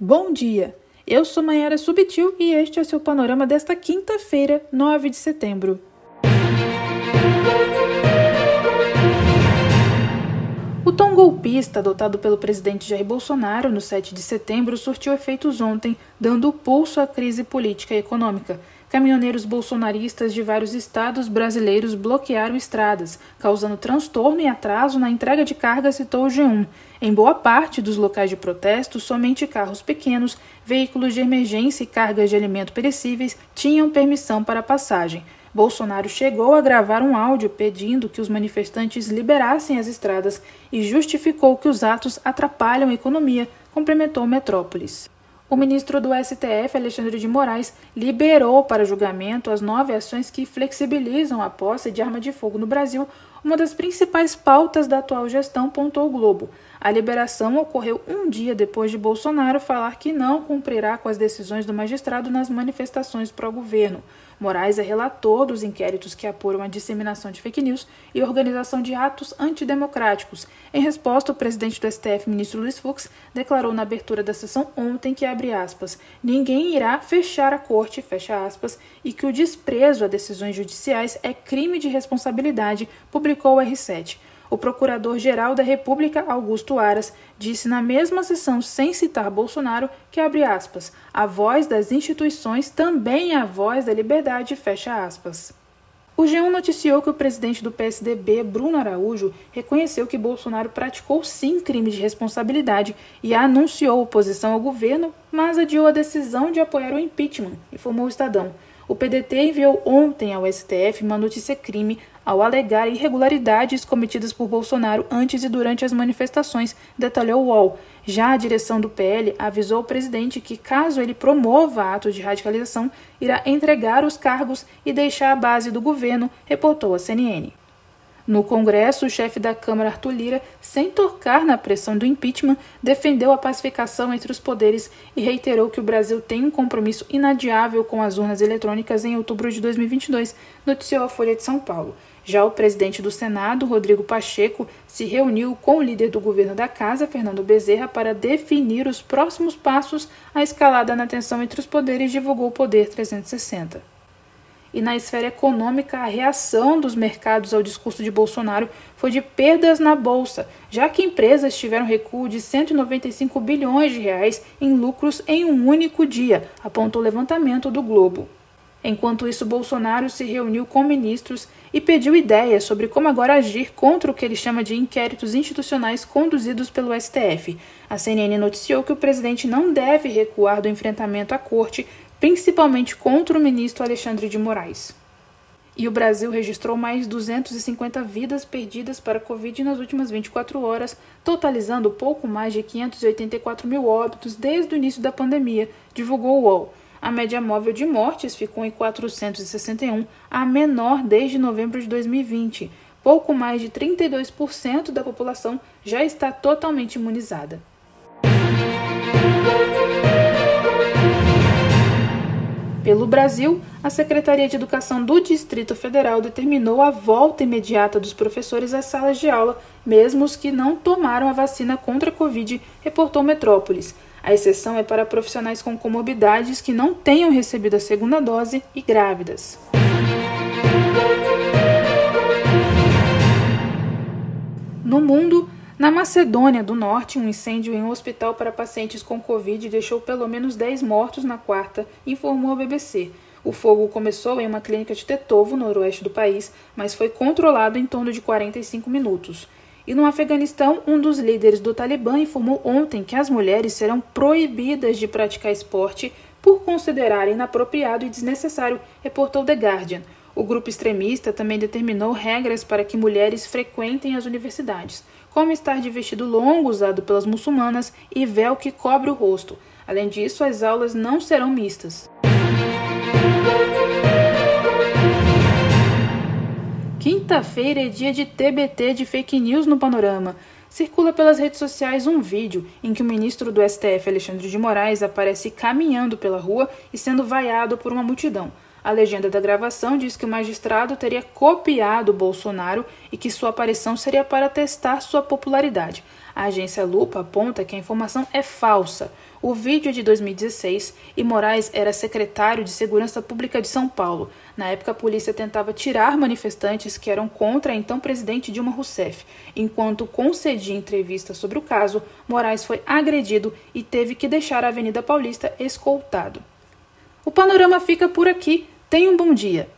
Bom dia! Eu sou Mayara Subtil e este é o seu panorama desta quinta-feira, 9 de setembro. O tom golpista adotado pelo presidente Jair Bolsonaro no 7 de setembro surtiu efeitos ontem, dando pulso à crise política e econômica. Caminhoneiros bolsonaristas de vários estados brasileiros bloquearam estradas, causando transtorno e atraso na entrega de cargas, citou o G1. Em boa parte dos locais de protesto, somente carros pequenos, veículos de emergência e cargas de alimento perecíveis tinham permissão para passagem. Bolsonaro chegou a gravar um áudio pedindo que os manifestantes liberassem as estradas e justificou que os atos atrapalham a economia, complementou Metrópolis. O ministro do STF, Alexandre de Moraes, liberou para julgamento as nove ações que flexibilizam a posse de arma de fogo no Brasil, uma das principais pautas da atual gestão, pontou o Globo. A liberação ocorreu um dia depois de Bolsonaro falar que não cumprirá com as decisões do magistrado nas manifestações pró-governo. Moraes é relator dos inquéritos que apuram a disseminação de fake news e organização de atos antidemocráticos. Em resposta, o presidente do STF, ministro Luiz Fux, declarou na abertura da sessão ontem que, aspas, ninguém irá fechar a corte, aspas, e que o desprezo a decisões judiciais é crime de responsabilidade, publicou o R7. O Procurador-Geral da República, Augusto Aras, disse na mesma sessão, sem citar Bolsonaro, que abre aspas, a voz das instituições também é a voz da liberdade, fecha aspas. O G1 noticiou que o presidente do PSDB, Bruno Araújo, reconheceu que Bolsonaro praticou sim crime de responsabilidade e anunciou oposição ao governo, mas adiou a decisão de apoiar o impeachment, informou o Estadão. O PDT enviou ontem ao STF uma notícia-crime ao alegar irregularidades cometidas por Bolsonaro antes e durante as manifestações, detalhou o UOL. Já a direção do PL avisou o presidente que, caso ele promova atos de radicalização, irá entregar os cargos e deixar a base do governo, reportou a CNN. No Congresso, o chefe da Câmara, Arthur Lira, sem tocar na pressão do impeachment, defendeu a pacificação entre os poderes e reiterou que o Brasil tem um compromisso inadiável com as urnas eletrônicas em outubro de 2022, noticiou a Folha de São Paulo. Já o presidente do Senado, Rodrigo Pacheco, se reuniu com o líder do governo da Casa, Fernando Bezerra, para definir os próximos passos à escalada na tensão entre os poderes, divulgou o Poder 360. E na esfera econômica, a reação dos mercados ao discurso de Bolsonaro foi de perdas na bolsa, já que empresas tiveram recuo de 195 bilhões de reais em lucros em um único dia, apontou o levantamento do Globo. Enquanto isso, Bolsonaro se reuniu com ministros e pediu ideias sobre como agora agir contra o que ele chama de inquéritos institucionais conduzidos pelo STF. A CNN noticiou que o presidente não deve recuar do enfrentamento à corte, principalmente contra o ministro Alexandre de Moraes. E o Brasil registrou mais 250 vidas perdidas para a Covid nas últimas 24 horas, totalizando pouco mais de 584 mil óbitos desde o início da pandemia, divulgou o UOL. A média móvel de mortes ficou em 461, a menor desde novembro de 2020. Pouco mais de 32% da população já está totalmente imunizada. Pelo Brasil, a Secretaria de Educação do Distrito Federal determinou a volta imediata dos professores às salas de aula, mesmo os que não tomaram a vacina contra a Covid, reportou Metrópolis. A exceção é para profissionais com comorbidades que não tenham recebido a segunda dose e grávidas. No mundo, na Macedônia do Norte, um incêndio em um hospital para pacientes com Covid deixou pelo menos 10 mortos na quarta, informou a BBC. O fogo começou em uma clínica de Tetovo, no noroeste do país, mas foi controlado em torno de 45 minutos. E no Afeganistão, um dos líderes do Talibã informou ontem que as mulheres serão proibidas de praticar esporte por considerarem inapropriado e desnecessário, reportou The Guardian. O grupo extremista também determinou regras para que mulheres frequentem as universidades, como estar de vestido longo usado pelas muçulmanas e véu que cobre o rosto. Além disso, as aulas não serão mistas. Quinta-feira é dia de TBT de fake news no panorama. Circula pelas redes sociais um vídeo em que o ministro do STF, Alexandre de Moraes, aparece caminhando pela rua e sendo vaiado por uma multidão. A legenda da gravação diz que o magistrado teria copiado Bolsonaro e que sua aparição seria para testar sua popularidade. A agência Lupa aponta que a informação é falsa. O vídeo é de 2016 e Moraes era secretário de Segurança Pública de São Paulo. Na época, a polícia tentava tirar manifestantes que eram contra a então presidente Dilma Rousseff. Enquanto concedia entrevista sobre o caso, Moraes foi agredido e teve que deixar a Avenida Paulista escoltado. O panorama fica por aqui. Tenha um bom dia.